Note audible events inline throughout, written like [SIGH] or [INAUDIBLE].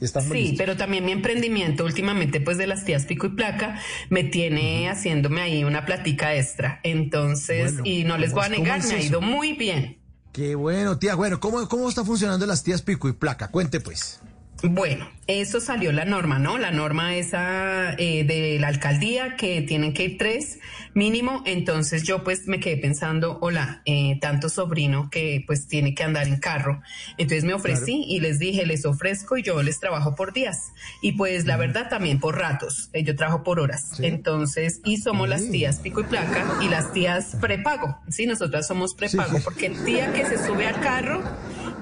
Sí, pero también mi emprendimiento últimamente, pues de las tías pico y placa, me tiene haciéndome ahí una platica extra. Entonces, Bueno, y no les ¿cómo voy a negar, es me ha ido muy bien. Qué bueno, tía. Bueno, ¿cómo, cómo está funcionando las tías pico y placa? Cuente pues. Bueno, eso salió la norma, ¿no? La norma esa eh, de la alcaldía que tienen que ir tres mínimo. Entonces yo pues me quedé pensando, hola, eh, tanto sobrino que pues tiene que andar en carro. Entonces me ofrecí y les dije, les ofrezco y yo les trabajo por días. Y pues la verdad también por ratos. eh, yo trabajo por horas. Entonces, y somos las tías pico y placa y las tías prepago. Sí, nosotras somos prepago sí. porque tía que se sube al carro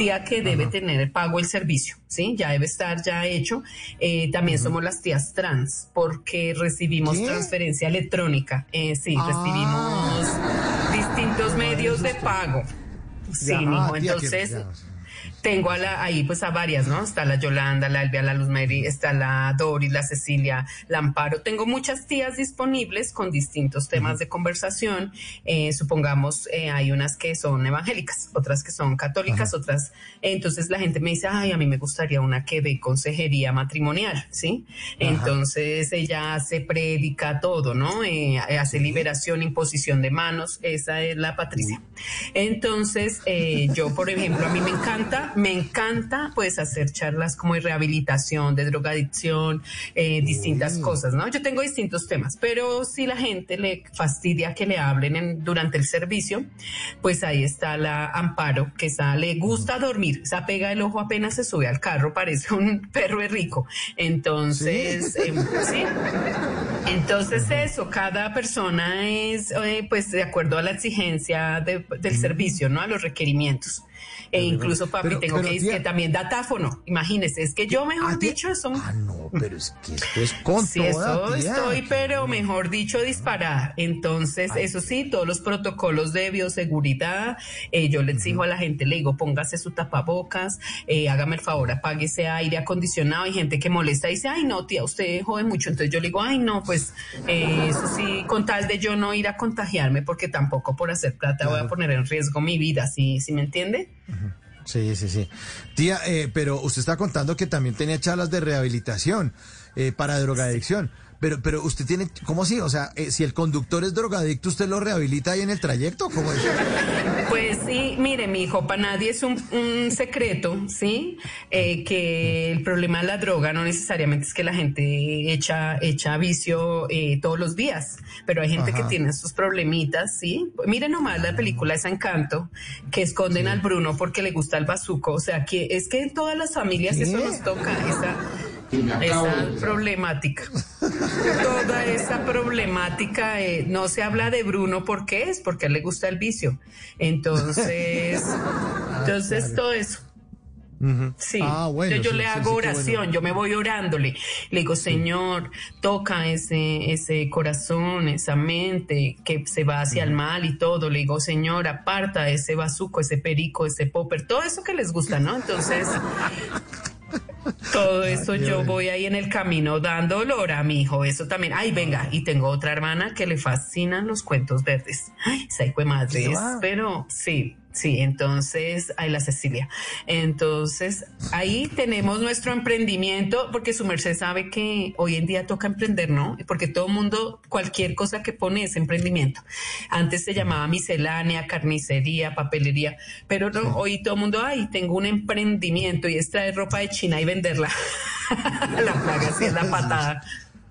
tía que debe tener pago el servicio, ¿sí? Ya debe estar ya hecho. Eh, también somos las tías trans, porque recibimos ¿Qué? transferencia electrónica. Eh, sí, Ah. recibimos distintos medios de pago. Sí, mijo. que- Entonces, ya, sí. Tengo a la, ahí pues a varias, ¿no? Está la Yolanda, la Elvia, la Luz Mary, está la Doris, la Cecilia, la Amparo. Tengo muchas tías disponibles con distintos temas de conversación. Eh, supongamos, eh, hay unas que son evangélicas, otras que son católicas, otras. entonces la gente me dice, ay, a mí me gustaría una que ve consejería matrimonial, ¿sí? Entonces ella hace prédica, todo, ¿no? Eh, hace liberación, imposición de manos. Esa es la Patricia. Entonces, eh, yo, por ejemplo, a mí me encanta, me encanta pues hacer charlas como de rehabilitación, de drogadicción, eh, distintas cosas, ¿no? Yo tengo distintos temas, pero si la gente le fastidia que le hablen en- durante el servicio, pues ahí está la Amparo, que esa le gusta dormir, esa pega el ojo apenas se sube al carro, [LAUGHS] parece un perro rico. Entonces, em, sí. Entonces eso, cada persona es eh, pues de acuerdo a la exigencia de- del servicio, ¿no? A los requerimientos. E incluso, papi, Pero- tengo pero, que decir que también datáfono. Imagínese, es que yo, mejor dicho, eso... Ah, no, pero es que esto es con Sí, eso tía. estoy, pero mejor dicho, disparada. Entonces, eso sí, todos los protocolos de bioseguridad, eh, yo le exijo a la gente, le digo, póngase su tapabocas, eh, hágame el favor, apague ese aire acondicionado. Hay gente que molesta y dice, ay, no, tía, usted jode mucho. Entonces yo le digo, ay, no, pues eh, eso sí, con tal de yo no ir a contagiarme, porque tampoco por hacer plata voy a poner en riesgo mi vida, ¿sí, ¿sí me entiende? Sí, sí, sí. Tía, eh, pero usted está contando que también tenía charlas de rehabilitación eh, para drogadicción. Pero, pero usted tiene, ¿cómo así? O sea, eh, si el conductor es drogadicto, ¿usted lo rehabilita ahí en el trayecto? ¿Cómo es? Pues sí, mire, mi hijo, para nadie es un, un secreto, ¿sí? Eh, que el problema de la droga no necesariamente es que la gente echa, echa vicio eh, todos los días, pero hay gente que tiene sus problemitas, ¿sí? Miren nomás la película esa Encanto, que esconden al Bruno porque le gusta el bazuco, o sea, que es que en todas las familias ¿Qué? eso nos toca, esa, esa problemática. [LAUGHS] Toda esa problemática, eh, no se habla de Bruno porque es, porque a él le gusta el vicio. Entonces, [LAUGHS] entonces todo eso. Sí, Ah, bueno, yo, yo sí, le hago sí, oración, bueno. yo me voy orándole. Le digo, Señor, toca ese, ese corazón, esa mente que se va hacia el mal y todo. Le digo, Señor, aparta ese bazuco, ese perico, ese popper, todo eso que les gusta, ¿no? Entonces, todo eso yo voy ahí en el camino dando olor a mi hijo. Eso también. Ay, venga, y tengo otra hermana que le fascinan los cuentos verdes. Ay, hijo de madre pero sí, sí. Entonces, ay, la Cecilia. Entonces, ahí tenemos nuestro emprendimiento, porque su merced sabe que hoy en día toca emprender, ¿no? Porque todo mundo, cualquier cosa que pone es emprendimiento. Antes se llamaba miscelánea, carnicería, papelería, pero no, hoy todo el mundo, ay, tengo un emprendimiento y es traer ropa de China y venderla. [LAUGHS] la plaga, sí es la [LAUGHS] patada.